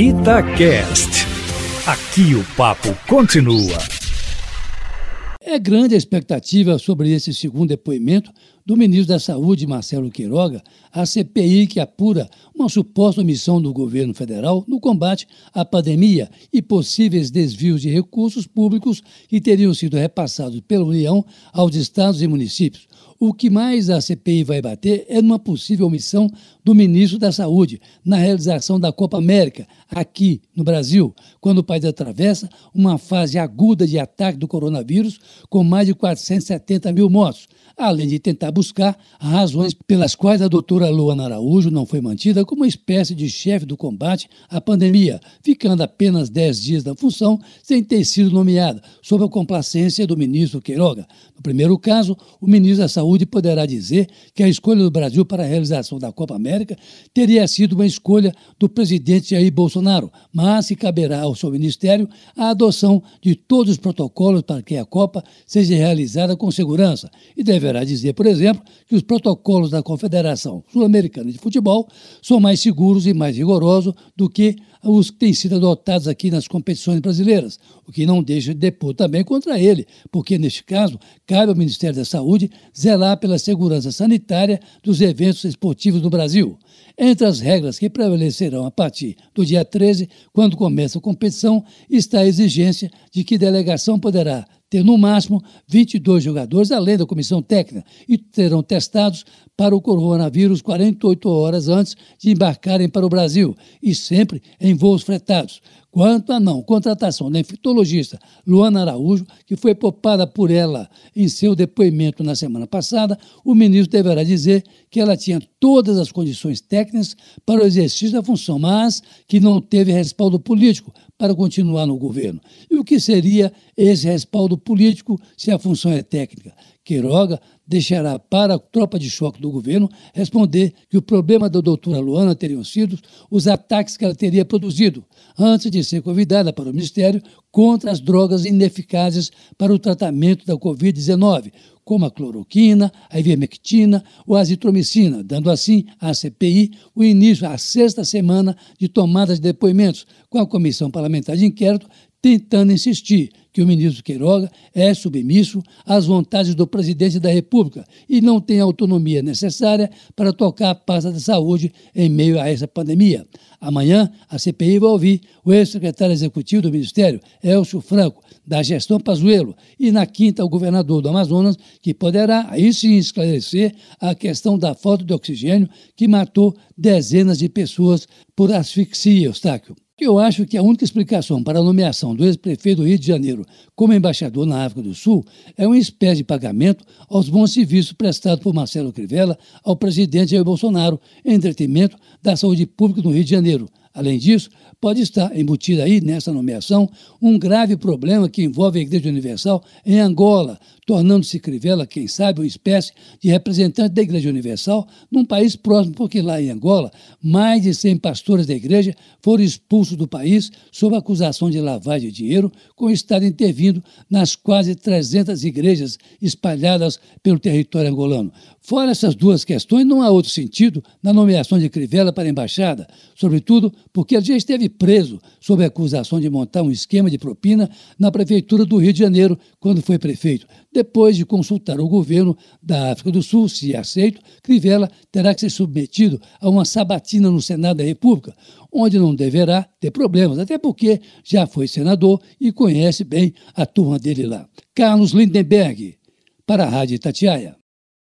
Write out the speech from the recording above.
Itacast. Aqui o papo continua. É grande a expectativa sobre esse segundo depoimento do ministro da Saúde, Marcelo Queiroga, à CPI que apura uma suposta omissão do governo federal no combate à pandemia e possíveis desvios de recursos públicos que teriam sido repassados pela União aos estados e municípios. O que mais a CPI vai bater é numa possível omissão do ministro da Saúde na realização da Copa América, aqui no Brasil, quando o país atravessa uma fase aguda de ataque do coronavírus, com mais de 470 mil mortos, além de tentar buscar razões pelas quais a doutora Luana Araújo não foi mantida como uma espécie de chefe do combate à pandemia, ficando apenas 10 dias na função sem ter sido nomeada, sob a complacência do ministro Queiroga. No primeiro caso, o ministro da Saúde Saúde poderá dizer que a escolha do Brasil para a realização da Copa América teria sido uma escolha do presidente Jair Bolsonaro, mas se caberá ao seu ministério a adoção de todos os protocolos para que a Copa seja realizada com segurança. E deverá dizer, por exemplo, que os protocolos da Confederação Sul-Americana de Futebol são mais seguros e mais rigorosos do que os que têm sido adotados aqui nas competições brasileiras, o que não deixa de depor também contra ele, porque, neste caso, cabe ao Ministério da Saúde zelar pela segurança sanitária dos eventos esportivos no Brasil. Entre as regras que prevalecerão a partir do dia 13, quando começa a competição, está a exigência de que delegação poderá ter no máximo 22 jogadores, além da comissão técnica, e terão testados para o coronavírus 48 horas antes de embarcarem para o Brasil, e sempre em voos fretados. Quanto à não contratação da infectologista Luana Araújo, que foi poupada por ela em seu depoimento na semana passada, o ministro deverá dizer que ela tinha todas as condições técnicas para o exercício da função, mas que não teve respaldo político para continuar no governo. E o que seria esse respaldo político se a função é técnica? Queiroga deixará para a tropa de choque do governo responder que o problema da doutora Luana teriam sido os ataques que ela teria produzido antes de ser convidada para o Ministério contra as drogas ineficazes para o tratamento da Covid-19, como a cloroquina, a ivermectina ou a azitromicina, dando assim à CPI o início à sexta semana de tomada de depoimentos, com a Comissão Parlamentar de Inquérito tentando insistir que o ministro Queiroga é submisso às vontades do presidente da República e não tem a autonomia necessária para tocar a pasta da saúde em meio a essa pandemia. Amanhã, a CPI vai ouvir o ex-secretário executivo do Ministério, Elcio Franco, da gestão Pazuello, e na quinta, o governador do Amazonas, que poderá, aí sim, esclarecer a questão da falta de oxigênio que matou dezenas de pessoas por asfixia, Eustáquio. Eu acho que a única explicação para a nomeação do ex-prefeito do Rio de Janeiro como embaixador na África do Sul é uma espécie de pagamento aos bons serviços prestados por Marcelo Crivella ao presidente Jair Bolsonaro em detrimento da saúde pública no Rio de Janeiro, Além disso, pode estar embutido aí nessa nomeação um grave problema que envolve a Igreja Universal em Angola, tornando-se Crivella, quem sabe, uma espécie de representante da Igreja Universal num país próximo, porque lá em Angola, mais de 100 pastores da igreja foram expulsos do país sob acusação de lavagem de dinheiro, com o Estado intervindo nas quase 300 igrejas espalhadas pelo território angolano. Fora essas duas questões, não há outro sentido na nomeação de Crivella para a embaixada, sobretudo porque ele já esteve preso sob acusação de montar um esquema de propina na Prefeitura do Rio de Janeiro, quando foi prefeito. Depois de consultar o governo da África do Sul, se aceito, Crivella terá que ser submetido a uma sabatina no Senado da República, onde não deverá ter problemas, até porque já foi senador e conhece bem a turma dele lá. Carlos Lindenberg, para a Rádio Tatiaia.